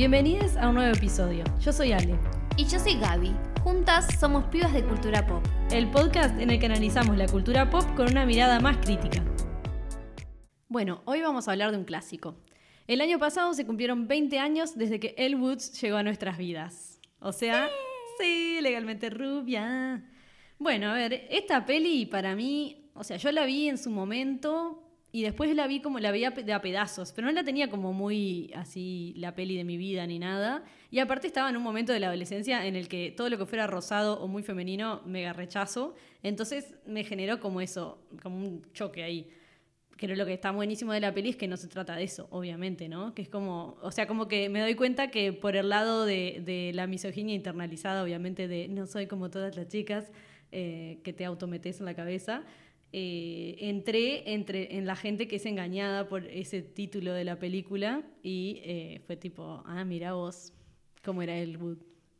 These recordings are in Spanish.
Bienvenidos a un nuevo episodio. Yo soy Ale. Y yo soy Gaby. Juntas somos pibas de cultura pop. El podcast en el que analizamos la cultura pop con una mirada más crítica. Bueno, hoy vamos a hablar de un clásico. El año pasado se cumplieron 20 años desde que Elle Woods llegó a nuestras vidas. O sea, sí, legalmente rubia. Bueno, a ver, esta peli para mí, o sea, yo la vi en su momento y después la vi como la veía de a pedazos, pero no la tenía como muy así la peli de mi vida ni nada. Y aparte estaba en un momento de la adolescencia en el que todo lo que fuera rosado o muy femenino mega rechazo. Entonces me generó como eso, como un choque ahí. Que lo que está buenísimo de la peli es que no se trata de eso, obviamente, ¿no? Que es como, o sea, como que me doy cuenta que por el lado de, de la misoginia internalizada, obviamente, de no soy como todas las chicas eh, que te autometes en la cabeza, eh, entré entre, en la gente que es engañada por ese título de la película y eh, fue tipo, ah, mira vos, cómo era el Wood.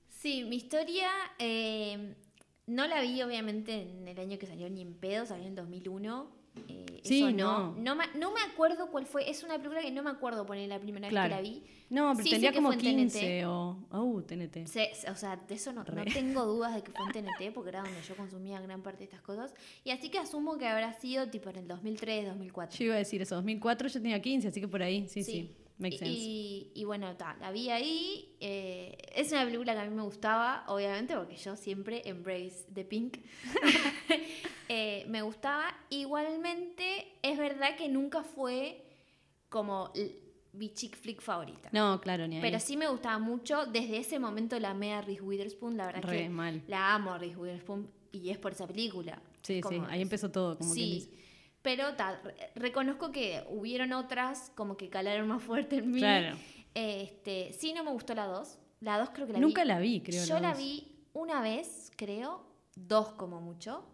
Sí, mi historia eh, no la vi obviamente en el año que salió ni en pedo, salió en 2001. Eh, Sí, eso no. no. me, no me acuerdo cuál fue. Es una película que no me acuerdo poner la primera Claro. vez que la vi. No, pero Sí, que como fue en TNT. 15 o... Uh, TNT. Se- o sea, de eso no, no tengo dudas de que fue en TNT, porque era donde yo consumía gran parte de estas cosas. Y así que asumo que habrá sido tipo en el 2003, 2004. Yo iba a decir eso, 2004 yo tenía 15, así que por ahí, sí, sí, makes y, sense. y, y bueno, ta, la vi ahí. eh, es una película que a mí me gustaba, obviamente, porque yo siempre embrace the pink. Eh, me gustaba. Igualmente, es verdad que nunca fue como mi chick flick favorita. No, claro, ni ahí. Pero sí me gustaba mucho. Desde ese momento la amé a Reese Witherspoon. La verdad Re que mal. la amo a Reese Witherspoon y es por esa película. Sí, sí, ahí empezó todo, como quien sí, dice. Pero re- reconozco que hubieron otras como que calaron más fuerte en mí. Claro. Este, sí, no me gustó la 2. La 2 creo que la Nunca vi. la vi, creo. Yo la dos. vi una vez, creo, dos como mucho.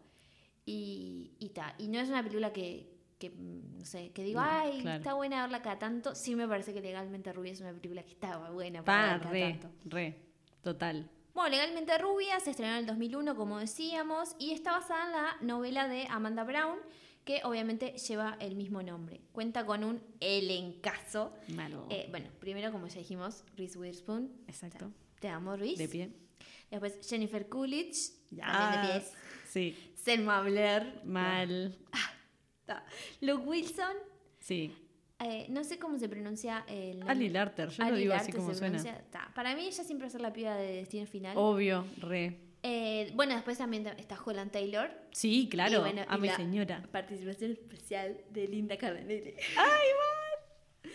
Y, y ta. Y no es una película que, que, no sé, que digo, No, ay, claro. está buena verla cada tanto. Sí me parece que Legalmente Rubia es una película que estaba buena Pa, para ver cada re, tanto. re, total. Bueno, Legalmente Rubia se estrenó en el 2001, como decíamos, y está basada en la novela de Amanda Brown, que obviamente lleva el mismo nombre. Cuenta con un elencazo. Malo. Eh, bueno, primero, como ya dijimos, Reese Witherspoon. Exacto. Te amo, Reese. De pie. Después Jennifer Coolidge. Ya. También de pies. Sí, Selma Blair. mal. Ta. Luke Wilson. Sí. eh, no sé cómo se pronuncia el nombre. Ali Larter, yo lo Ali digo así Larter como se suena. Ta. Para mí ella siempre va a ser la piba de Destino Final. Obvio, re. Eh, bueno, después también está Holland Taylor. Sí, claro, Y bueno, a y mi la señora. Participación especial de Linda Cardinelli. ¡Ay,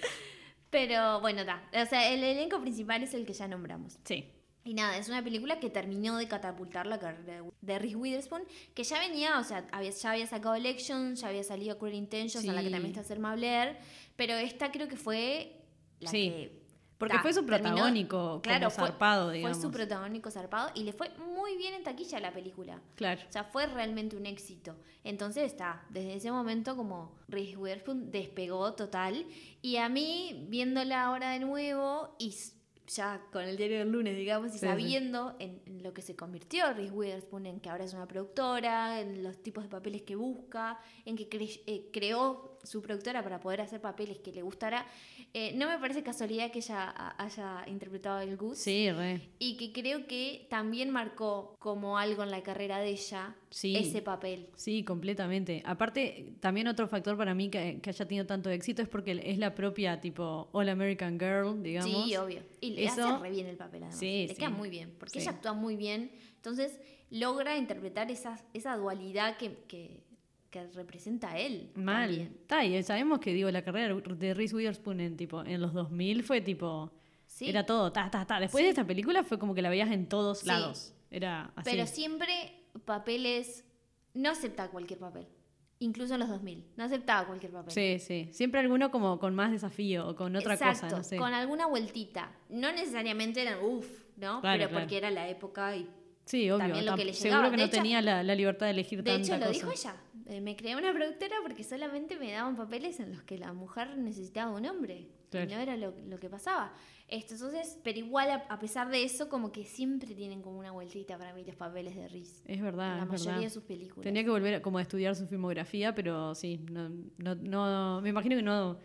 Pero bueno, da. O sea, el elenco principal es el que ya nombramos. Sí. Y nada, es una película que terminó de catapultar la carrera de Reese Witherspoon, que ya venía, o sea, había, ya había sacado Election, ya había salido Cruel Intentions, en la que Sí. también está Selma Blair, pero esta creo que fue la Sí, que... Porque ta, fue su terminó- protagónico, como fue- zarpado, digamos. Fue su protagónico zarpado y le fue muy bien en taquilla la película. Claro. O sea, fue realmente un éxito. Entonces está, desde ese momento como Reese Witherspoon despegó total. Y a mí, viéndola ahora de nuevo y ya con el diario del lunes, digamos, y Sí, sí. sabiendo en, en lo que se convirtió Reese Witherspoon, en que ahora es una productora, en los tipos de papeles que busca, en que cre- eh, creó su productora para poder hacer papeles que le gustara, eh, no me parece casualidad que ella haya interpretado el Goose. Sí, re. Y que creo que también marcó como algo en la carrera de ella Sí. ese papel. Sí, completamente. Aparte, también otro factor para mí que, que haya tenido tanto éxito es porque es la propia, tipo, All American Girl, digamos. Sí, obvio. Y le Eso- hace re bien el papel, además. Sí, le sí. queda muy bien, porque ella actúa muy bien. Entonces, logra interpretar esa, esa dualidad que, que, que representa a él. Mal. Está, y sabemos que, digo, la carrera de Reese Witherspoon en, tipo, en los 2000 fue, tipo, Sí. era todo, ta, ta, ta. Después de esta película fue como que la veías en todos Sí. lados. Era así. Pero siempre papeles... No acepta cualquier papel. Incluso en los 2000. No aceptaba cualquier papel. Sí, sí. Siempre alguno como con más desafío o con otra Exacto, cosa, no sé. con alguna vueltita. No necesariamente eran uff, ¿no? Claro, Pero claro. porque era la época y Sí, obvio. también lo que le Seguro llegaba. que De no hecho- tenía la, la libertad de elegir De tanta hecho, lo cosa. dijo ella. Eh, me creé una productora porque solamente me daban papeles en los que la mujer necesitaba un hombre. Claro. Y no era lo, lo que pasaba. Esto, entonces, pero igual, a, a pesar de eso, como que siempre tienen como una vueltita para mí los papeles de Reese. Es verdad, en la es mayoría verdad. de sus películas. Tenía que volver a- como a estudiar su filmografía, pero sí, no, no, no- me imagino que no,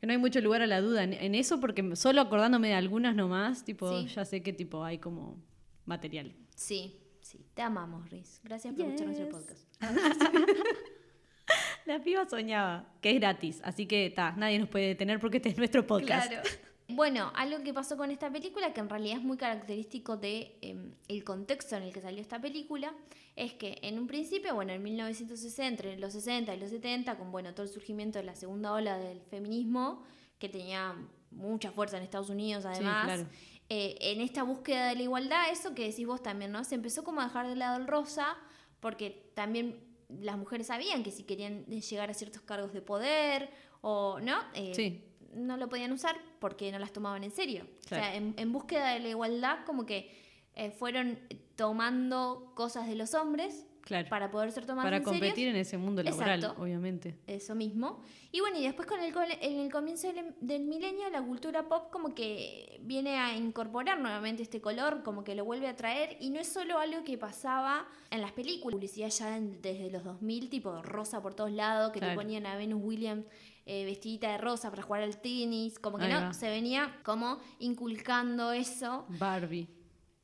que no hay mucho lugar a la duda en, en eso, porque solo acordándome de algunas nomás, tipo, Sí. ya sé que tipo hay como material. Sí, sí. Te amamos, Riz. Gracias por escuchar nuestro Yes. podcast. La piba soñaba, que es gratis, así que ta, nadie nos puede detener porque este es nuestro podcast. Claro. Bueno, algo que pasó con esta película, que en realidad es muy característico de em, el contexto en el que salió esta película, es que en un principio, bueno, en 1960, entre los 60 y los 70, con bueno, todo el surgimiento de la segunda ola del feminismo, que tenía mucha fuerza en Estados Unidos además, claro. eh, en esta búsqueda de la igualdad, eso que decís vos también, ¿no? Se empezó como a dejar de lado el rosa, porque también las mujeres sabían que si querían llegar a ciertos cargos de poder o no, Eh, Sí. no lo podían usar porque no las tomaban en serio. O sea, en, en búsqueda de la igualdad, como que eh, fueron tomando cosas de los hombres Claro. para poder ser tomadas Para en competir en ese mundo laboral, Exacto. obviamente. Eso mismo. Y bueno, y después con el, en el comienzo del, del milenio, la cultura pop como que viene a incorporar nuevamente este color, como que lo vuelve a traer. Y no es solo algo que pasaba en las películas, publicidad ya en- desde los 2000, tipo rosa por todos lados, que te Claro. ponían a Venus Williams eh, vestidita de rosa para jugar al tenis, como que Ahí no, va. se venía como inculcando eso. Barbie.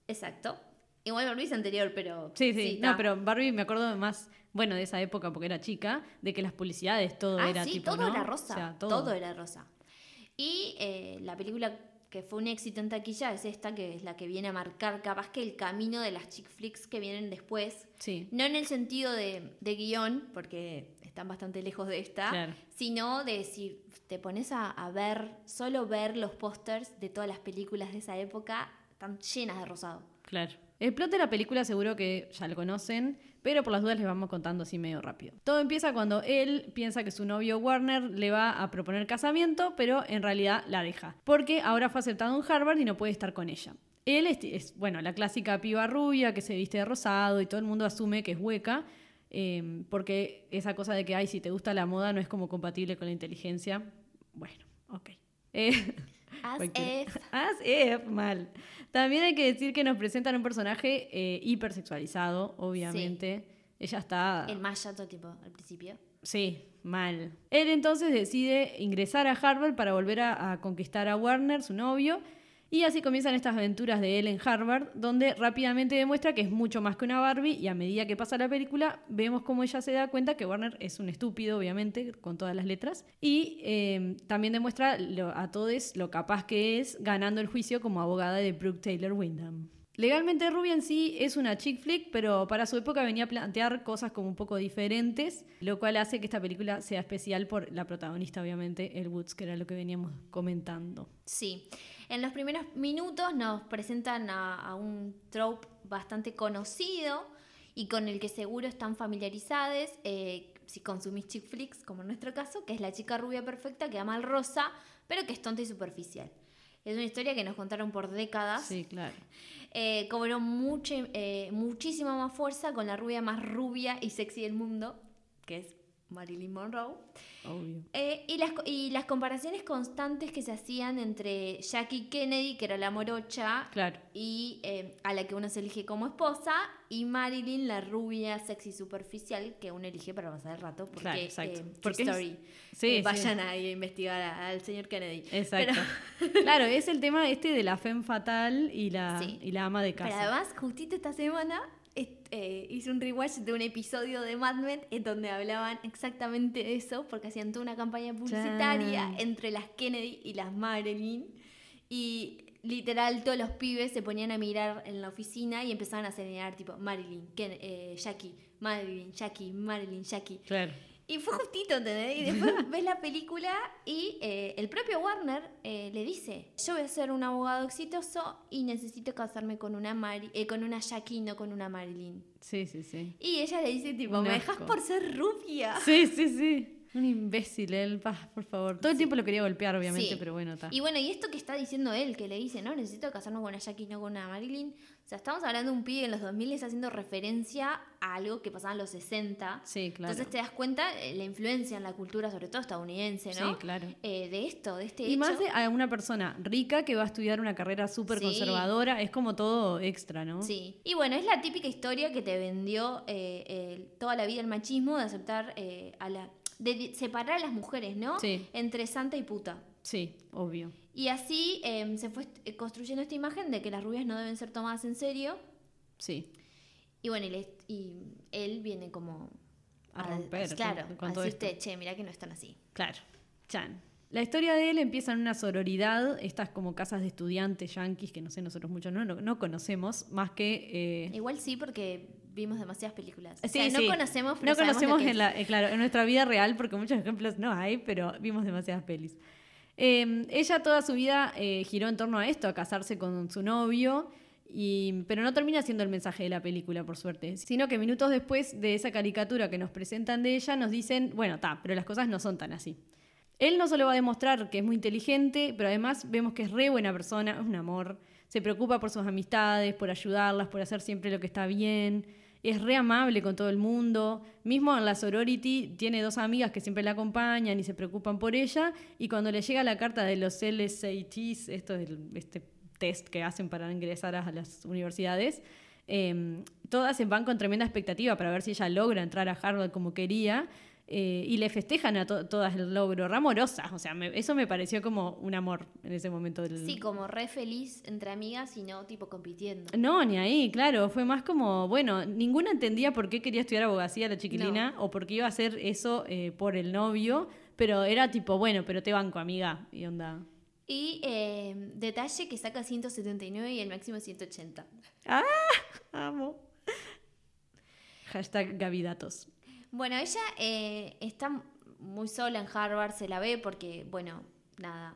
Exacto. Igual Barbie es anterior, pero... Sí, sí, no, pero Barbie me acuerdo más, bueno, de esa época porque era chica, de que las publicidades todo Ah, era sí, tipo, todo ¿no? era rosa. O sea, todo. era rosa. Y eh, la película que fue un éxito en taquilla es esta, que es la que viene a marcar capaz que el camino de las chick flicks que vienen después. Sí, No en el sentido de, de guion, porque están bastante lejos de esta, Claro. sino de si te pones a, a ver, solo ver los pósters de todas las películas de esa época, están llenas de rosado. claro. El plot de la película seguro que ya lo conocen, pero por las dudas les vamos contando así medio rápido. Todo empieza cuando él piensa que su novio Warner le va a proponer casamiento, pero en realidad la deja, porque ahora fue aceptado en Harvard y no puede estar con ella. Él es, bueno, la clásica piba rubia que se viste de rosado y todo el mundo asume que es hueca, eh, porque esa cosa de que, ay, si te gusta la moda no es como compatible con la inteligencia. Bueno, ok. Eh, As if. As if, mal. También hay que decir que nos presentan un personaje eh, hipersexualizado, obviamente. Ella está... El más chato tipo al principio. Sí, mal. Él entonces decide ingresar a Harvard para volver a, a conquistar a Warner, su novio, y así comienzan estas aventuras de él en Harvard, donde rápidamente demuestra que es mucho más que una Barbie y a medida que pasa la película vemos cómo ella se da cuenta que Warner es un estúpido, obviamente, con todas las letras, y eh, también demuestra lo- a todos lo capaz que es ganando el juicio como abogada de Brooke Taylor Wyndham. Legalmente Ruby en sí es una chick flick, pero para su época venía a plantear cosas como un poco diferentes, lo cual hace que esta película sea especial por la protagonista, obviamente, El Woods, que era lo que veníamos comentando. Sí. En los primeros minutos nos presentan a, a un trope bastante conocido y con el que seguro están familiarizados eh, si consumís chick flicks, como en nuestro caso, que es la chica rubia perfecta que ama al rosa, pero que es tonta y superficial. Es una historia que nos contaron por décadas. Sí, claro. Eh, cobró mucha, eh, muchísima más fuerza con la rubia más rubia y sexy del mundo, que es Marilyn Monroe. Obvio. Eh, y, las, y las comparaciones constantes que se hacían entre Jackie Kennedy, que era la morocha, Claro. y eh, a la que uno se elige como esposa, y Marilyn, la rubia, sexy, superficial, que uno elige para pasar el rato, porque, Claro, exacto. eh, Porque story. Sí, Eh, sí. vayan ahí a investigar al señor Kennedy. Exacto. claro, es el tema este de la femme fatal y la, Sí. y la ama de Pero casa. además, justito esta semana eh, hice un rewatch de un episodio de Mad Men en donde hablaban exactamente de eso, porque hacían toda una campaña publicitaria entre las Kennedy y las Marilyn. Y literal, todos los pibes se ponían a mirar en la oficina y empezaban a señalar tipo Marilyn, Ken- eh, Jackie, Marilyn, Jackie, Marilyn, Jackie. Claro. Y fue justito, ¿entendés? Y después ves la película y eh, el propio Warner eh, le dice, yo voy a ser un abogado exitoso y necesito casarme con una, Mari eh, con una Jackie, no con una Marilyn. Sí, sí, sí. Y ella le dice, tipo, Un me dejas por ser rubia. Sí, sí, sí. Un imbécil él, pa, por favor. Todo el tiempo lo quería golpear, obviamente, Sí. pero bueno, está. Y bueno, y esto que está diciendo él, que le dice, no, necesito casarme con una Jackie, no con una Marilyn. O sea, estamos hablando de un pibe en los 2000 está haciendo referencia a algo que pasaba en los 60. Sí, claro. Entonces te das cuenta eh, la influencia en la cultura, sobre todo estadounidense, ¿no? Sí, claro. Eh, de esto, de este Y hecho. más de a una persona rica que va a estudiar una carrera súper Sí. conservadora, es como todo extra, ¿no? Sí, y bueno, es la típica historia que te vendió eh, toda la vida el machismo de aceptar a la. De separar a las mujeres, ¿no? Sí. Entre santa y puta. Sí, obvio. Y así em, se fue est- construyendo esta imagen de que las rubias no deben ser tomadas en serio. Sí. Y bueno, y, le- y él viene como A romper claro, con- con a decirte, esto. che, mirá que no están así. Claro. Chan. La historia de él empieza en una sororidad, estas como casas de estudiantes yanquis que no sé, nosotros muchos no, no, no conocemos, más que... eh, Igual sí, porque vimos demasiadas películas. Sí, o sea, no sí. conocemos, pero No conocemos en, la, eh, claro, en nuestra vida real, porque muchos ejemplos no hay, pero vimos demasiadas pelis. Eh, ella toda su vida eh, giró en torno a esto, a casarse con su novio, y, pero no termina siendo el mensaje de la película, por suerte, sino que minutos después de esa caricatura que nos presentan de ella, nos dicen, bueno, está, pero las cosas no son tan así. Él no solo va a demostrar que es muy inteligente, pero además vemos que es re buena persona, es un amor, se preocupa por sus amistades, por ayudarlas, por hacer siempre lo que está bien, es re amable con todo el mundo, mismo en la sorority tiene dos amigas que siempre la acompañan y se preocupan por ella, y cuando le llega la carta de los LSATs, esto es este test que hacen para ingresar a las universidades, eh, todas se van con tremenda expectativa para ver si ella logra entrar a Harvard como quería. Eh, y le festejan a to- todas el logro, re amorosas, o sea, me- eso me pareció como un amor en ese momento del... Sí, como re feliz entre amigas y no tipo compitiendo. No, ni ahí, claro, fue más como, bueno, ninguna entendía por qué quería estudiar abogacía la chiquilina o por qué iba a hacer eso eh, por el novio, pero era tipo, bueno, pero te banco, amiga, y onda. Y eh, detalle que saca 179 y el máximo 180. ¡Ah! Amo. Hashtag Gavidatos. Bueno, ella eh, está muy sola en Harvard, se la ve porque, bueno, nada.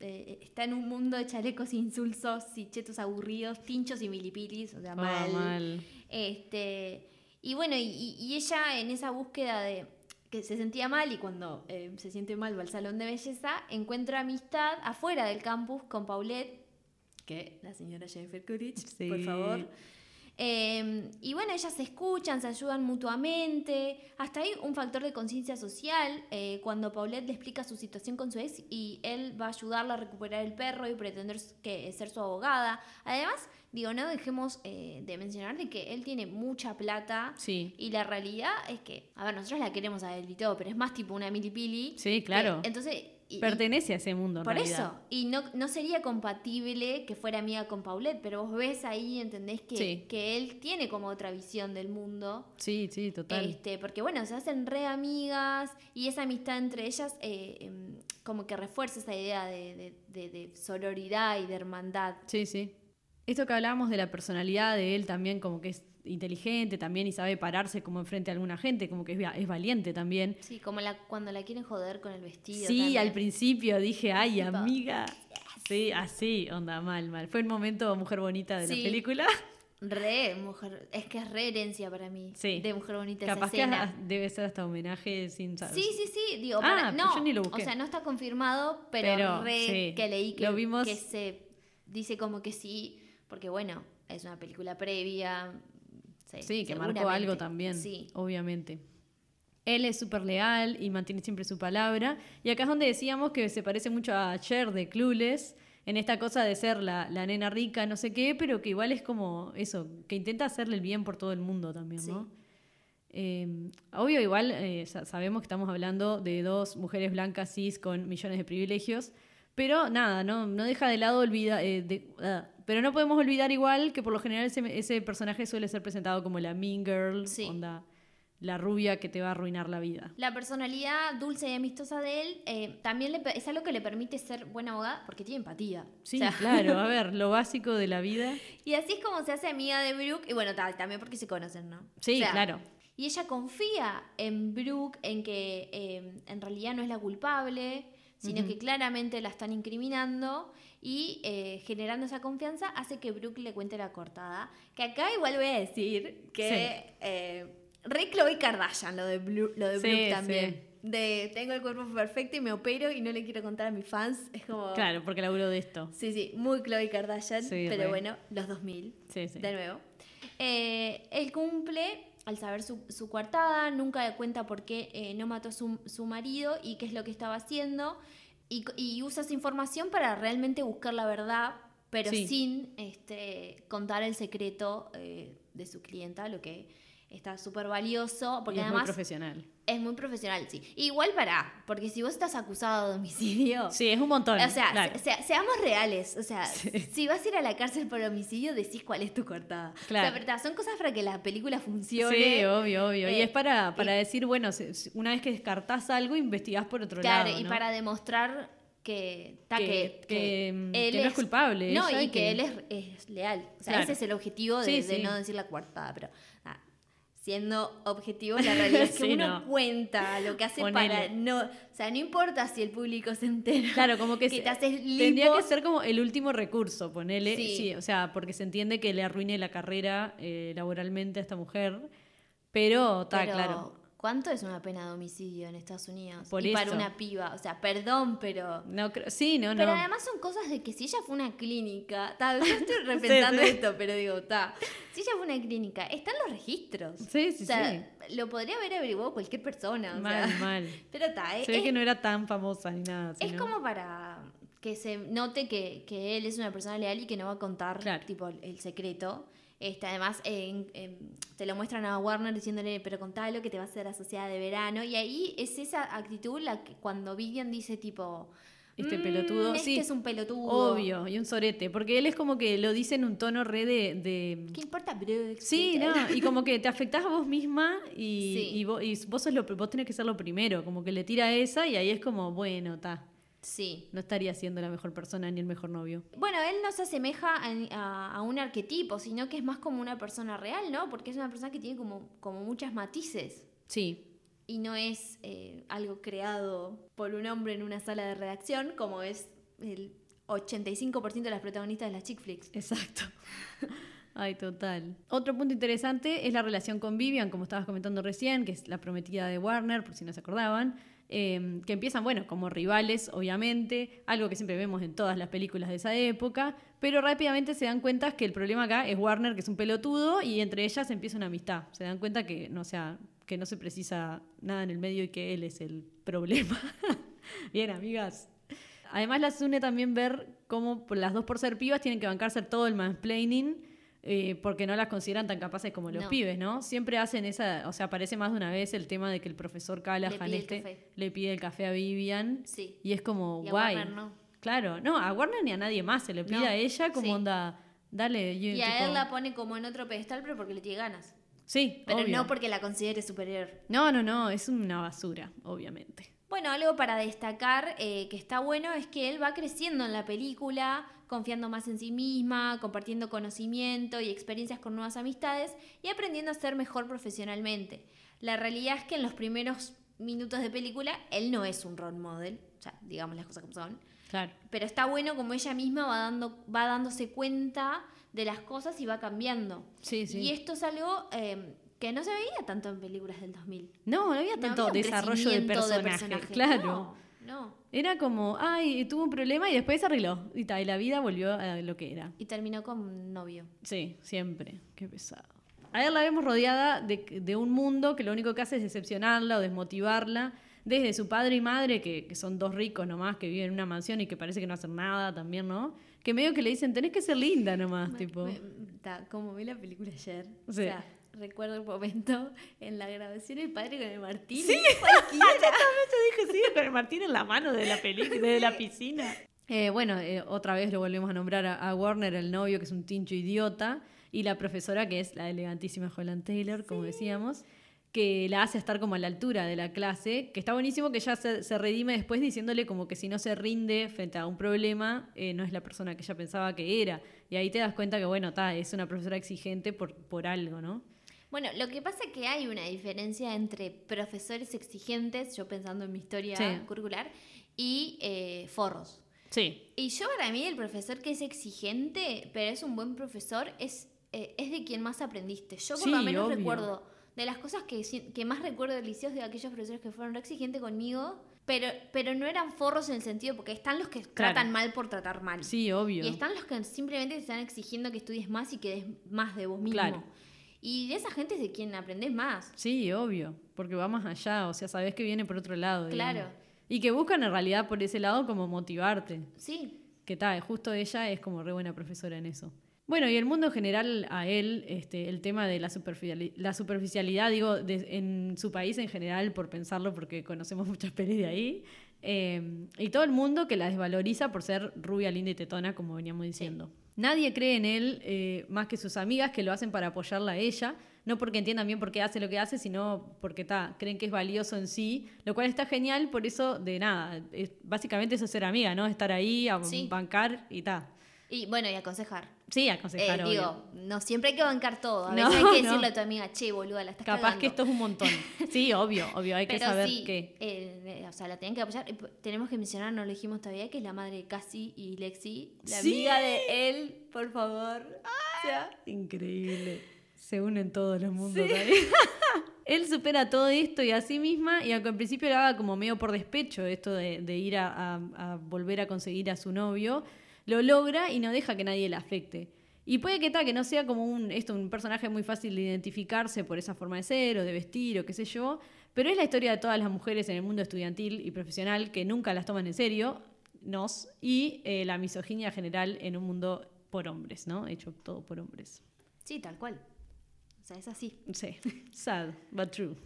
eh, está en un mundo de chalecos insulsos y chetos aburridos, tinchos y milipilis, o sea, Ah, mal. mal. Este, y bueno, y, y ella en esa búsqueda de que se sentía mal y cuando eh, se siente mal va al salón de belleza, encuentra amistad afuera del campus con Paulette, que la señora Jennifer Coolidge, Sí. por favor. Eh, y bueno, ellas se escuchan, se ayudan mutuamente. Hasta hay un factor de conciencia social eh, cuando Paulette le explica su situación con su ex y él va a ayudarla a recuperar el perro y pretender que, ser su abogada. Además, digo, no dejemos eh, de mencionar de que él tiene mucha plata. Sí. Y la realidad es que, a ver, nosotros la queremos a él y todo, pero es más tipo una milipili. Sí, claro. entonces. Y- Pertenece a ese mundo, en por realidad. eso. Y no, no sería compatible que fuera amiga con Paulette, pero vos ves ahí, entendés que, Sí. que él tiene como otra visión del mundo. Sí, sí, total. Este, porque bueno, se hacen re amigas y esa amistad entre ellas eh, em, como que refuerza esa idea de, de- de- de sororidad y de hermandad. Sí, sí. Esto que hablábamos de la personalidad de él también, como que es inteligente también y sabe pararse como enfrente a alguna gente, como que es, va- es valiente también. Sí, como la, cuando la quieren joder con el vestido. Sí, también. al principio dije, ay, Tipo, amiga. Sí, así, onda, mal, mal. Fue el momento mujer bonita de Sí. la película. Re, mujer, es que es re herencia para mí. Sí. De mujer bonita Capaz esa que escena. debe ser hasta homenaje sin saber. Sí, sí, sí, digo, Ah, para- no, yo ni lo busqué. o sea, no está confirmado, pero, Pero, re sí, que leí que, lo vimos- que se dice como que sí, porque bueno, es una película previa. Sí, Sí, que marcó algo también, Sí, obviamente. Él es súper leal y mantiene siempre su palabra. Y acá es donde decíamos que se parece mucho a Cher de Clueless, en esta cosa de ser la, la nena rica, no sé qué, pero que igual es como eso, que intenta hacerle el bien por todo el mundo también, ¿no? Sí. Eh, obvio, igual eh, sa- sabemos que estamos hablando de dos mujeres blancas cis con millones de privilegios, pero nada, no, no deja de lado olvida, eh, de- ah, pero no podemos olvidar igual que por lo general ese, ese personaje suele ser presentado como la mean girl, Sí. onda, la rubia que te va a arruinar la vida. La personalidad dulce y amistosa de él eh, también le es algo que le permite ser buena abogada porque tiene empatía. Sí, O sea, claro, a ver, lo básico de la vida. Y así es como se hace amiga de Brooke, y bueno, tal, también porque se conocen, ¿no? Sí, O sea, claro. Y ella confía en Brooke, en que eh, en realidad no es la culpable, sino que claramente la están incriminando y eh, generando esa confianza hace que Brooke le cuente la cortada. Que acá igual voy a decir que eh, re Chloe Kardashian lo de, Blu- lo de Sí, Brooke también. sí. De tengo el cuerpo perfecto y me opero y no le quiero contar a mis fans. Es como... Claro, porque laburo de esto. Sí, sí, muy Chloe Kardashian, Sí, pero re. bueno, los 2000 Sí, sí. de nuevo. Eh, él cumple al saber su, su coartada, nunca le cuenta por qué eh, no mató a su, su marido y qué es lo que estaba haciendo. Y, y usa esa información para realmente buscar la verdad, pero Sí. sin este, contar el secreto eh, de su clienta, lo que está súper valioso, porque Y es muy además profesional. es muy profesional, sí. Igual para, porque si vos estás acusado de homicidio, Sí, es un montón. o sea, claro. se- se- seamos reales, o sea, si vas a ir a la cárcel por homicidio, decís cuál es tu cortada. Claro. O sea, verdad, son cosas para que la película funcione. Sí, obvio, obvio. y Eh, es para, para y- decir, bueno, una vez que descartás algo, investigás por otro Claro, lado. y ¿no? para demostrar que, ta, Que- que, que, que no es culpable No, y y que, él es, es leal. O sea, Claro. ese es el objetivo de, Sí, de sí. no decir la coartada, pero siendo objetivo, la realidad es que Sí, uno no. cuenta lo que hace Ponele. para no. O sea, no importa si el público se entera. Claro, como que, que se- te haces tendría que ser como el último recurso, ponele. Sí. Sí. o sea, porque se entiende que le arruine la carrera eh, laboralmente a esta mujer. Pero está claro. ¿Cuánto es una pena de homicidio en Estados Unidos? Por y para eso. una piba. O sea, perdón, pero. No, creo- sí, no, Pero no. además son cosas de que si ella fue una clínica, ta, yo estoy repensando sí. esto, pero digo, ta, si ella fue una clínica, están los registros. Sí, sí, o sea, lo podría haber averiguado cualquier persona. o Mal, sea, mal. Pero está, Se ve que no era tan famosa ni nada. es sino- como para que se note que, que él es una persona leal y que no va a contar Claro. tipo el secreto. Este, además, te lo muestran a Warner diciéndole, pero contalo que te va a hacer asociada de verano. Y ahí es esa actitud la que cuando Vivian dice tipo... Este "Mm, pelotudo, este sí. es un pelotudo. Obvio, y un sorete. Porque él es como que lo dice en un tono re de. de- ¿Qué importa, Brooks? Sí, no, y como que te afectás a vos misma y, Sí. y vos, y vos, sos lo, vos tenés que ser lo primero. Como que le tira esa y ahí es como, bueno, está. Sí. No estaría siendo la mejor persona ni el mejor novio. Bueno, él no se asemeja a, a- a un arquetipo, sino que es más como una persona real, ¿no? Porque es una persona que tiene como, como muchas matices. Sí, Y no es eh, algo creado por un hombre en una sala de redacción, como es el 85% de las protagonistas de las chick flicks. exacto. Ay, total. Otro punto interesante es la relación con Vivian, como estabas comentando recién, que es la prometida de Warner, por si no se acordaban. Eh, que empiezan, bueno, como rivales, obviamente, algo que siempre vemos en todas las películas de esa época, pero rápidamente se dan cuenta que el problema acá es Warner, que es un pelotudo, y entre ellas empieza una amistad. Se dan cuenta que no, sea, que no se precisa nada en el medio y que él es el problema. Bien, amigas. Además las une también ver cómo las dos por ser pibas tienen que bancarse todo el mansplaining eh, porque no las consideran tan capaces como los No. pibes, ¿no? Siempre hacen esa, o sea, aparece más de una vez el tema de que el profesor Callahan pide el este le pide el café a Vivian Sí. y es como Y a guay. Warner no. Claro, no, a Warner ni a nadie más, se le pide No, a ella como sí. onda, dale, yo, Y a él la pone como en otro pedestal, pero porque le tiene ganas. Sí, Pero obvio. no porque la considere superior. No, no, no, es una basura, obviamente. Bueno, algo para destacar eh, que está bueno es que él va creciendo en la película, confiando más en sí misma, compartiendo conocimiento y experiencias con nuevas amistades y aprendiendo a ser mejor profesionalmente. La realidad es que en los primeros minutos de película él no es un role model, o sea, digamos las cosas como son, Claro. pero está bueno como ella misma va, dando, va dándose cuenta de las cosas y va cambiando. Sí, sí. Y esto es algo eh, que no se veía tanto en películas del 2000. No, no había No tanto había desarrollo de personaje. Claro. No, no. Era como, ay, tuvo un problema y después se arregló. Y, ta, y la vida volvió a lo que era. Y terminó con novio. Sí, siempre. Qué pesado. A ver, la vemos rodeada de, de un mundo que lo único que hace es decepcionarla o desmotivarla. Desde su padre y madre, que, que son dos ricos nomás, que viven en una mansión y que parece que no hacen nada también, ¿no? Que medio que le dicen, tenés que ser linda nomás, Me- tipo. me- ta, como vi la película ayer, o Sí. sea, recuerdo el momento en la grabación el padre con el Martín. Sí, cualquiera. Yo dije, sí, con el Martín en la mano de la película, de la piscina. Eh, bueno, eh, otra vez lo volvemos a nombrar a, a Warner, el novio, que es un tincho idiota, y la profesora, que es la elegantísima Holland Taylor, como decíamos, que la hace estar como a la altura de la clase, que está buenísimo que se, se redime después diciéndole como que si no se rinde frente a un problema, eh, no es la persona que ella pensaba que era. Y ahí te das cuenta que, bueno, ta, es una profesora exigente por, por algo, ¿no? Bueno, lo que pasa es que hay una diferencia entre profesores exigentes, yo pensando en mi historia Sí. curricular, y eh, forros. Sí. Y yo para mí el profesor que es exigente, pero es un buen profesor, es, eh, es de quien más aprendiste. Yo por Sí, lo menos obvio. recuerdo, de las cosas que, más recuerdo del liceo de aquellos profesores que fueron re exigentes conmigo, pero, pero no eran forros en el sentido, porque están los que tratan mal por tratar mal. Sí, obvio. Y están los que simplemente te están exigiendo que estudies más y que des más de vos mismo. Claro. Y de esa gente es de quien aprendes más. Sí, obvio, porque va más allá, o sea, sabes que viene por otro lado. digamos. Claro. Y que buscan en realidad por ese lado como motivarte. Sí. Que tal, justo ella es como re buena profesora en eso. Bueno, y el mundo en general a él, este, el tema de la superficialidad, digo, de- en su país en general, por pensarlo, porque conocemos muchas pelis de ahí, eh, y todo el mundo que la desvaloriza por ser rubia, linda y tetona, como veníamos diciendo. Nadie cree en él eh, más que sus amigas que lo hacen para apoyarla a ella, no porque entiendan bien por qué hace lo que hace, sino porque ta, creen que es valioso en sí, lo cual está genial, por eso de nada, es- básicamente eso es ser amiga, ¿no? Estar ahí, a Sí. bancar y ta. Y bueno, y aconsejar. Sí, Eh, aconsejar, obvio. digo, no siempre hay que bancar todo. A No, veces hay que no. decirle a tu amiga, che, boluda, la estás Capaz cagando". que esto es un montón. Sí, obvio, obvio, hay que saber sí, qué. eh, eh, o sea, la tienen que apoyar. Tenemos que mencionar, no lo dijimos todavía, que es la madre de Cassie y Lexi, la Sí. amiga de él, por favor. O sea, Increíble. Se unen todos los mundos. Él supera todo esto y a sí misma, y aunque al principio lo haga como medio por despecho, esto de, de ir a, a- a volver a conseguir a su novio, lo logra y no deja que nadie le afecte. Y puede que tal, que no sea como un, esto, un personaje muy fácil de identificarse por esa forma de ser o de vestir o qué sé yo, pero es la historia de todas las mujeres en el mundo estudiantil y profesional que nunca las toman en serio, nos, y eh, la misoginia general en un mundo por hombres, ¿no? Hecho todo por hombres. sí, tal cual. O sea, es así. Sí, sad, but true.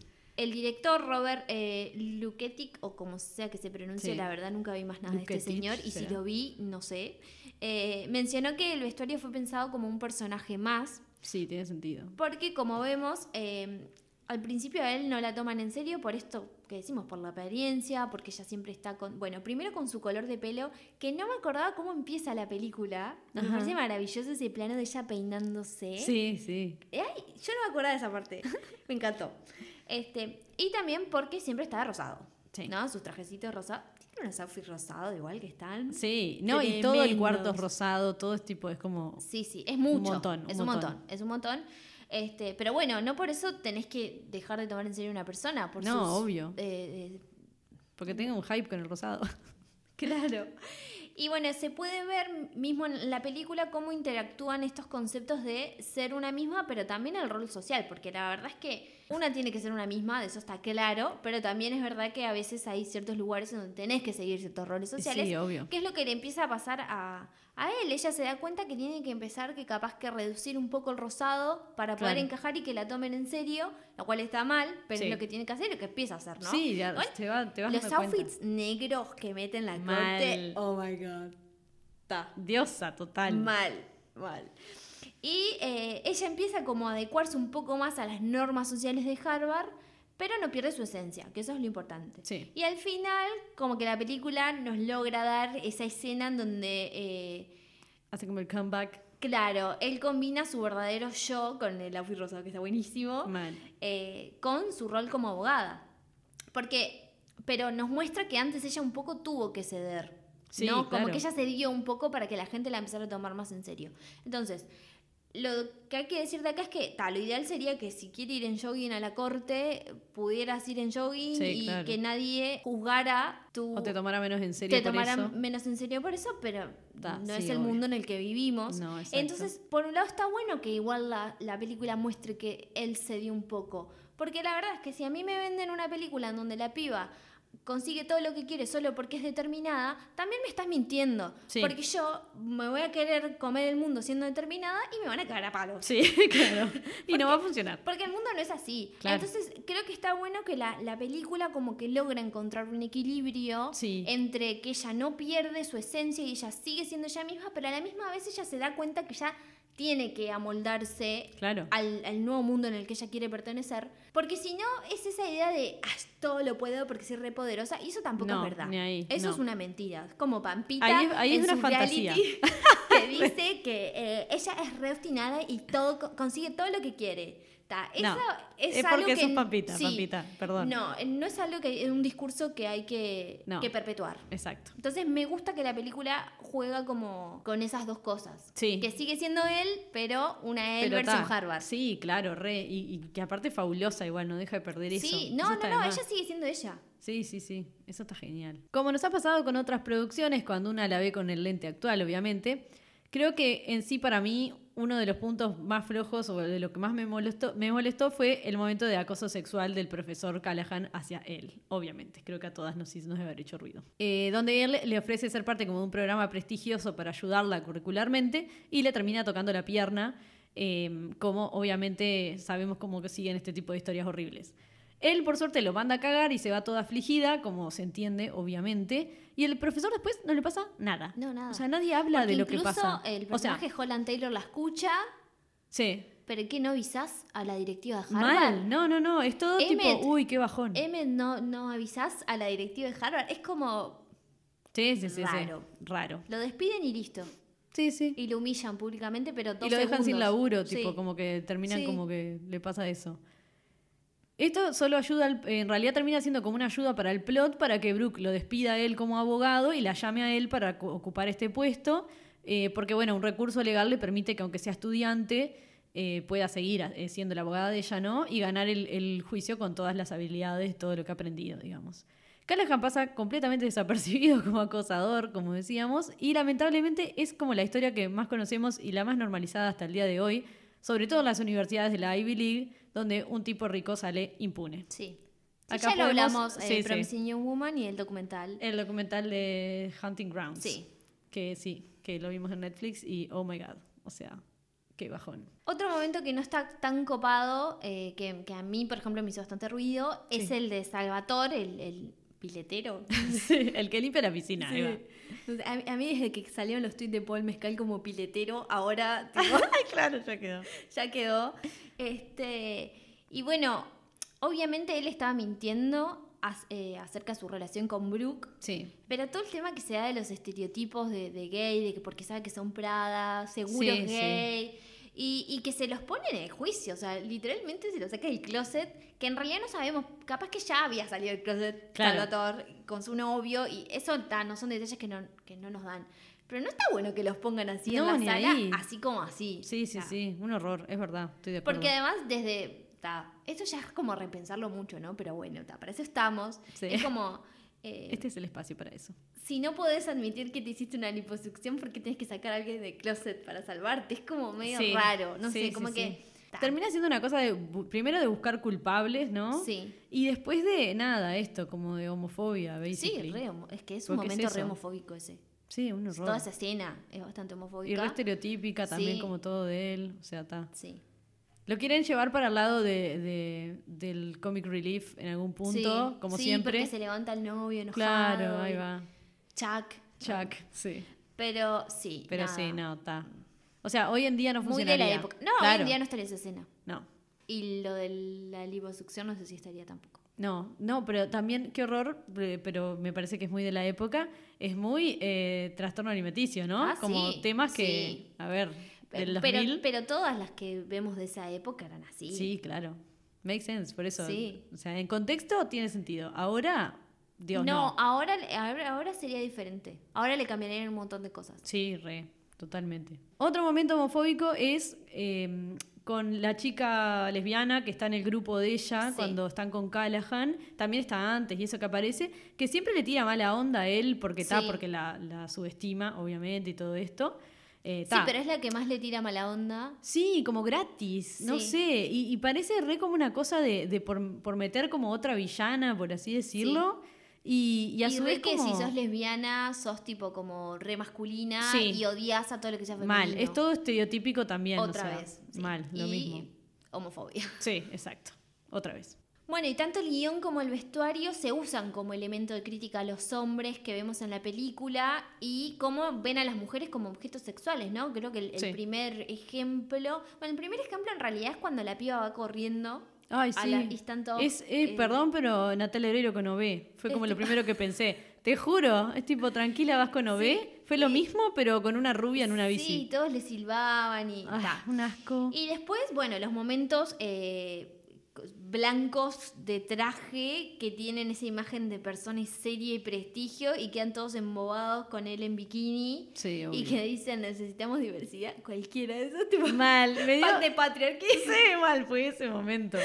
El director Robert eh, Luketic, o como sea que se pronuncie, Sí. la verdad nunca vi más nada de este señor, y si lo vi, no sé. Eh, mencionó que el vestuario fue pensado como un personaje más, Sí, tiene sentido. porque como vemos, eh, al principio a él no la toman en serio por esto que decimos, por la apariencia, porque ella siempre está con, bueno, primero con su color de pelo, que no me acordaba cómo empieza la película. Me Ajá. parece maravilloso ese plano de ella peinándose. Sí, sí. Ay, yo no me acordaba de esa parte. Me encantó. Este, y también porque siempre estaba rosado. Sí. ¿No? Sus trajecitos rosados. Tiene unos outfits rosados igual que están. Sí, no, y todo el cuarto es rosado, todo es tipo, es como... Sí, sí, es mucho. montón, un es un montón. montón. Es un montón. Este, pero bueno, no por eso tenés que dejar de tomar en serio a una persona. Por No, sus, obvio. eh, eh, Porque tengo un hype con el rosado. Claro. Y bueno, se puede ver mismo en la película cómo interactúan estos conceptos de ser una misma, pero también el rol social, porque la verdad es que una tiene que ser una misma, de eso está claro, pero también es verdad que a veces hay ciertos lugares donde tenés que seguir ciertos roles sociales. Sí, obvio. ¿Qué es lo que le empieza a pasar a, a él? Ella se da cuenta que tiene que empezar que capaz que reducir un poco el rosado para poder Claro. encajar y que la tomen en serio, lo cual está mal, pero Sí. es lo que tiene que hacer y lo que empieza a hacer, ¿no? Sí, ya te, va- te vas los cuenta. outfits negros que meten la Mal. corte. Oh my god. Está Diosa, total. mal, mal. Y eh, ella empieza como a adecuarse un poco más a las normas sociales de Harvard, pero no pierde su esencia, que eso es lo importante. Sí. Y al final, como que la película nos logra dar esa escena en donde, eh, Hace como el comeback. claro, él combina su verdadero yo con el outfit rosado, que está buenísimo eh, con su rol como abogada. Porque, pero nos muestra que antes ella un poco tuvo que ceder. Sí, ¿no? Como claro. que ella cedió un poco para que la gente la empezara a tomar más en serio. Entonces, lo que hay que decir de acá es que tal, lo ideal sería que si quiere ir en jogging a la corte, pudieras ir en jogging Sí, y claro. que nadie juzgara tu O te tomara menos en serio te por tomarán eso. menos en serio por eso, pero no sí, es el obvio. mundo en el que vivimos. No. Entonces, por un lado está bueno que igual la, la película muestre que él se dio un poco. Porque la verdad es que si a mí me venden una película en donde la piba consigue todo lo que quiere solo porque es determinada, también me estás mintiendo. Sí. Porque yo me voy a querer comer el mundo siendo determinada y me van a cagar a palos. Sí, claro. Y no va a funcionar. Porque el mundo no es así. Claro. Entonces, creo que está bueno que la, la película como que logra encontrar un equilibrio Sí. entre que ella no pierde su esencia y ella sigue siendo ella misma, pero a la misma vez ella se da cuenta que ya tiene que amoldarse Claro. al, al nuevo mundo en el que ella quiere pertenecer. Porque si no, es esa idea de "Ah, todo lo puedo porque soy re poderosa. Y eso tampoco No, es verdad. ni ahí, eso no. es una mentira. Como Pampita. Ahí es- ahí es en una su fantasía. reality, que dice que eh, ella es re obstinada y todo co- consigue todo lo que quiere. Ta, eso No, es, es algo porque que sos Pampita, sí. Pampita, perdón. No, no es algo que es un discurso que hay que, No. que perpetuar. Exacto. Entonces me gusta que la película juega como con esas dos cosas. Sí. Que sigue siendo él, pero una él Pero ta, Harvard. Sí, claro, re. Y, y que aparte es fabulosa igual, no deja de perder eso. Sí, Eso no, no, está no, ella sigue siendo ella. Sí, sí, sí, eso está genial. Como nos ha pasado con otras producciones, cuando una la ve con el lente actual, obviamente, creo que en sí para mí uno de los puntos más flojos o de lo que más me molestó, fue el momento de acoso sexual del profesor Callahan hacia él, obviamente. Creo que a todas nos, nos debe haber hecho ruido. Eh, donde él le ofrece ser parte como de un programa prestigioso para ayudarla curricularmente y le termina tocando la pierna, eh, como obviamente sabemos cómo siguen este tipo de historias horribles. Él, por suerte, lo manda a cagar y se va toda afligida, como se entiende, obviamente. Y el profesor después no le pasa nada. No, nada. O sea, nadie habla Porque de lo que incluso pasa. El o sea, personaje Holland Taylor la escucha, sí. pero ¿qué no avisás a la directiva de Harvard? Mal. No, no, no. Es todo tipo, uy, qué bajón. Emmett, no, no avisás a la directiva de Harvard. Es como, sí, sí, sí, raro. sí. Raro. lo despiden y listo. Sí, sí. Y lo humillan públicamente, pero dos Y lo dejan sin laburo, Sí. tipo, como que terminan Sí. como que le pasa eso. Esto solo ayuda, al- en realidad termina siendo como una ayuda para el plot, para que Brooke lo despida a él como abogado y la llame a él para ocupar este puesto, eh, porque bueno, un recurso legal le permite que aunque sea estudiante, eh, pueda seguir eh, siendo la abogada de ella, ¿no? Y ganar el, el juicio con todas las habilidades, todo lo que ha aprendido, digamos. Callahan pasa completamente desapercibido como acosador, como decíamos, y lamentablemente es como la historia que más conocemos y la más normalizada hasta el día de hoy, sobre todo en las universidades de la Ivy League, donde un tipo rico sale impune. Sí. Sí, Acá ya lo podemos- hablamos, sí, eh, sí. Promising Young Woman y el documental. El documental de Hunting Grounds. Sí. Que sí, que lo vimos en Netflix y oh my god, o sea, qué bajón. Otro momento que no está tan copado, eh, que, que a mí, por ejemplo, me hizo bastante ruido, es Sí. el de Salvatore, el, el piletero. Sí, el que limpia la piscina, ahí va. O sea, A, mí- a mí desde que salieron los tweets de Paul Mezcal como piletero, ahora tipo, Ay, claro, ya quedó. ya quedó. Este, y bueno, obviamente él estaba mintiendo as- eh, acerca de su relación con Brooke, Sí. pero todo el tema que se da de los estereotipos de, de gay, de que porque sabe que son Prada, seguro Sí, es gay, y, y que se los pone en el juicio, o sea, literalmente se los saca del closet, que en realidad no sabemos, capaz que ya había salido del closet Claro. Salvatore con su novio, y eso ta, no son detalles que no, que no nos dan. Pero no está bueno que los pongan así No, en la sala, ahí. así como así. Sí, sí, O sea, sí, un horror, es verdad, estoy de acuerdo. porque además desde... ta, esto ya es como repensarlo mucho, ¿no? Pero bueno, ta, para eso estamos. Sí. Es como... eh, Este es el espacio para eso. si no podés admitir que te hiciste una liposucción, ¿por qué tienes que sacar a alguien del closet para salvarte? Es como medio Sí. raro, no Sí, sé, como sí, que... sí. Termina siendo una cosa de, primero de buscar culpables, ¿no? Sí. Y después de, nada, esto, como de homofobia, Sí, basically. re homo- es que es un Porque es momento re homofóbico ese. Sí, un horror. Toda esa escena es bastante Y homofóbica. re estereotípica también, Sí. como todo de él. O sea, está. Sí. Lo quieren llevar para el lado de, de- del comic relief en algún punto, Sí, como sí, siempre. porque se levanta el novio enojado. Claro, ahí y va. Chuck. Chuck, sí. Pero sí. Pero nada. sí, no, está. O sea, hoy en día no Muy de la época. No, hoy en día no estaría esa escena. No, Y lo de la liposucción no sé si estaría tampoco. No, no, pero también, qué horror, eh, pero me parece que es muy de la época, es muy eh, trastorno alimenticio, ¿no? Ah, Como sí, temas que, sí. a ver, del Pero, 2000. pero todas las que vemos de esa época eran así. Sí, claro. Make sense, por eso. Sí. O sea, en contexto tiene sentido. Ahora, Dios no. no, Ahora, ahora, ahora sería diferente. Ahora le cambiarían un montón de cosas. Sí, re, totalmente. Otro momento homofóbico es eh, con la chica lesbiana que está en el grupo de ella Sí. cuando están con Callahan. También está antes y eso que aparece, que siempre le tira mala onda a él porque está, Sí. porque la, la subestima, obviamente, y todo esto. Eh, Sí, pero es la que más le tira mala onda. Sí, como gratis, no sé. Y, y parece re como una cosa de, de por, por meter como otra villana, por así decirlo. Y, y a y su vez que como... si sos lesbiana, sos tipo como re masculina Sí. y odias a todo lo que sea femenino. Mal, es todo estereotípico también. o Otra sea, vez. sí. Mal, lo Y mismo. homofobia. Sí, exacto. Otra vez. Bueno, y tanto el guion como el vestuario se usan como elemento de crítica a los hombres que vemos en la película y cómo ven a las mujeres como objetos sexuales, ¿no? Creo que el, el Sí. primer ejemplo, bueno, el primer ejemplo en realidad es cuando la piba va corriendo Ay, sí. la- y están todos, Es, eh, eh, perdón, pero Natalia Oreiro con OB. Fue como lo tipo- primero que pensé. Te juro, es tipo, tranquila, vas con OB. Sí, Fue lo y- mismo, pero con una rubia en una Sí, bici. todos le silbaban y ta. un asco. Y después, bueno, los momentos eh, blancos de traje que tienen esa imagen de persona seria y prestigio y quedan todos embobados con él en bikini. Sí, Y que dicen necesitamos diversidad, cualquiera de esos tipo Mal, me dio... de patriarquía. Sí, mal fue ese momento.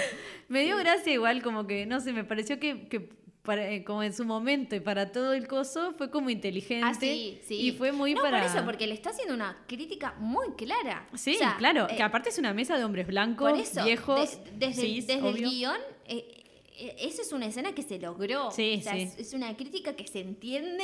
Me dio gracia igual, como que, no sé, me pareció que, que para, eh, como en su momento y para todo el coso, fue como inteligente. Ah, sí, sí. Y fue muy no, para. por eso, porque le está haciendo una crítica muy clara. Sí, O sea, claro, eh, que aparte es una mesa de hombres blancos, por eso, viejos. de- desde, cis, desde el guion, eh, eh, esa es una escena que se logró. Sí, o sea, sí. Es, es una crítica que se entiende.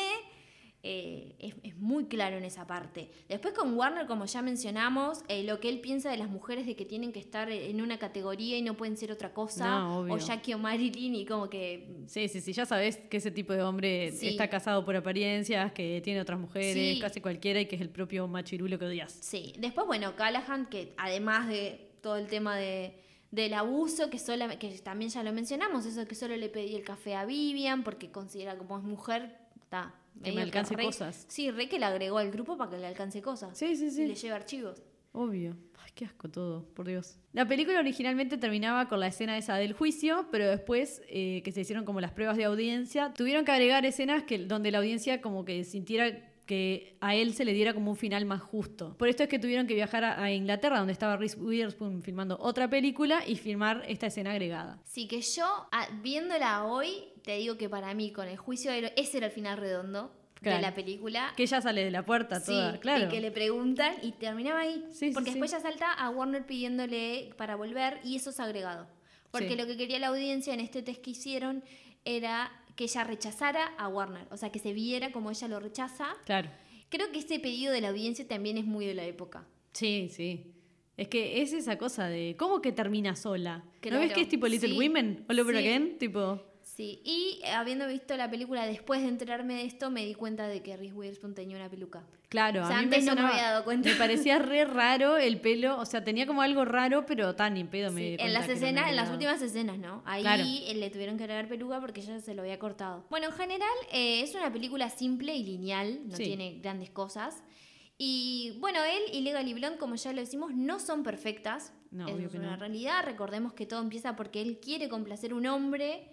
es muy claro en esa parte. Después con Warner, como ya mencionamos, eh, lo que él piensa de las mujeres de que tienen que estar en una categoría y no pueden ser otra cosa, No, o Jackie o Marilyn y como que Sí, sí, sí, ya sabes que ese tipo de hombre Sí. está casado por apariencias, que tiene otras mujeres, Sí. casi cualquiera, y que es el propio machirulo que odias. Sí, después, bueno, Callahan, que además de todo el tema de, del abuso, que, sola, que también ya lo mencionamos, eso que solo le pedí el café a Vivian porque considera como es mujer, está. Que me alcance re- cosas. Sí, re que le agregó al grupo para que le alcance cosas. Sí, sí, Y sí. le lleve archivos. Obvio. Ay, qué asco todo, por Dios. La película originalmente terminaba con la escena esa del juicio, pero después eh, que se hicieron como las pruebas de audiencia, tuvieron que agregar escenas que, donde la audiencia como que sintiera que a él se le diera como un final más justo. Por esto es que tuvieron que viajar a, a Inglaterra, donde estaba Reese Witherspoon filmando otra película y filmar esta escena agregada. Sí, que yo, viéndola hoy, te digo que para mí, con el juicio, era- ese era el final redondo Claro. de la película. Que ella sale de la puerta Sí, claro. y que le preguntan y terminaba ahí. Sí, porque sí. después ya salta a Warner pidiéndole para volver y eso es agregado. Porque lo que quería la audiencia en este test que hicieron era que ella rechazara a Warner. O sea, que se viera como ella lo rechaza. Claro. Creo que ese pedido de la audiencia también es muy de la época. Sí, sí. Es que es esa cosa de cómo que termina sola. ¿No Claro. ves que es tipo Little Sí, Women? All over sí. again, tipo. Sí, y eh, habiendo visto la película después de enterarme de esto, me di cuenta de que Reese Witherspoon tenía una peluca. Claro, O sea, a mí antes me, no me había dado cuenta. Me parecía re raro el pelo, o sea, tenía como algo raro, pero tan ni pedo me Sí, di en las una escenas, en las últimas escenas, ¿no? Ahí Claro. eh, le tuvieron que agregar peluca porque ya se lo había cortado. Bueno, en general eh, es una película simple y lineal, no Sí. tiene grandes cosas. Y bueno, él y Legally Blonde, como ya lo decimos, no son perfectas. No, Eso obvio es que una no. realidad. Recordemos que todo empieza porque él quiere complacer a un hombre.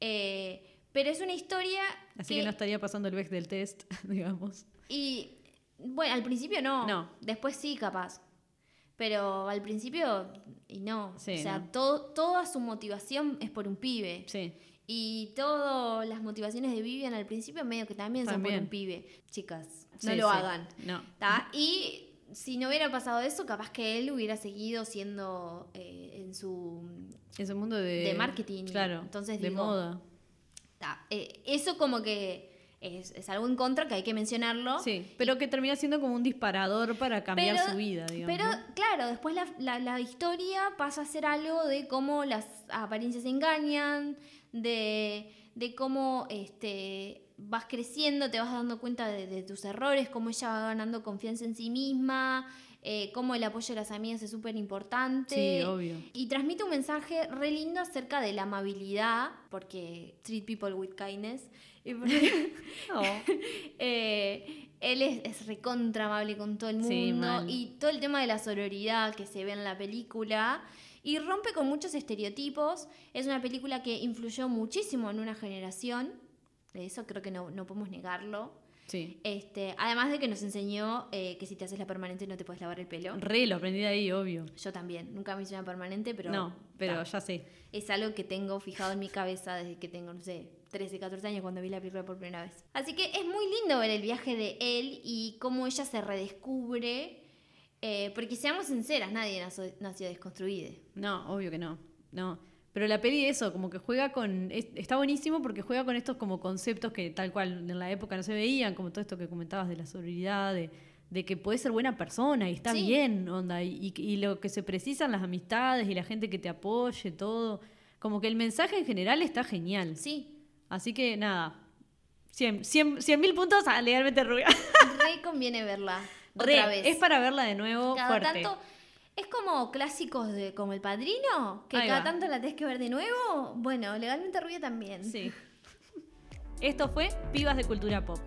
Eh, pero es una historia Así que no estaría pasando el Beck del test, digamos. y bueno, al principio no. No. Después sí, capaz. Pero al principio, y no. Sí, o sea, no. todo, toda su motivación es por un pibe. Sí. Y todas las motivaciones de Vivian al principio medio que también, son También. por un pibe. Chicas, no Sí, lo sí. hagan. No. ¿tá? Y si no hubiera pasado eso, capaz que él hubiera seguido siendo eh, en su... Es un mundo de. De marketing, Claro. entonces de digo- moda. eh, eso como que es, es algo en contra que hay que mencionarlo. Sí. Pero que termina siendo como un disparador para cambiar Pero- su vida, digamos. Pero ¿no? claro, después la, la- la historia pasa a ser algo de cómo las apariencias engañan, de, de cómo este, vas creciendo, te vas dando cuenta de, de tus errores, cómo ella va ganando confianza en sí misma, eh, cómo el apoyo de las amigas es súper importante. Sí, obvio. Y transmite un mensaje re lindo acerca de la amabilidad, porque treat people with kindness. Y porque- eh, él es, es recontra amable con todo el mundo Sí, y todo el tema de la sororidad que se ve en la película y rompe con muchos estereotipos. Es una película que influyó muchísimo en una generación, de eso creo que no, no podemos negarlo. Sí. Este, además de que nos enseñó eh, que si te haces la permanente no te puedes lavar el pelo. Re, lo aprendí de ahí, obvio. Yo también, nunca me hice una permanente, pero no, pero ta. ya sé. es algo que tengo fijado en mi cabeza desde que tengo, no sé, 13, 14 años cuando vi la película por primera vez. Así que es muy lindo ver el viaje de él y cómo ella se redescubre. eh, porque seamos sinceras, nadie nació, nació desconstruida. No, obvio que no. No. Pero la peli eso, como que juega con. es- está buenísimo porque juega con estos como conceptos que tal cual en la época no se veían, como todo esto que comentabas de la sororidad, de, de que puedes ser buena persona y está Sí. bien, onda, y, lo que se precisan las amistades y la gente que te apoye, todo. Como que el mensaje en general está genial. Sí, Así que nada. 100 100 mil puntos a legalmente rubia. re conviene verla Re, otra vez. Es para verla de nuevo cada fuerte. tanto. Es como clásicos de como El Padrino, que Ahí cada va. tanto la tenés que ver de nuevo. Bueno, legalmente rubia también. Sí. Esto fue Pibas de Cultura Pop.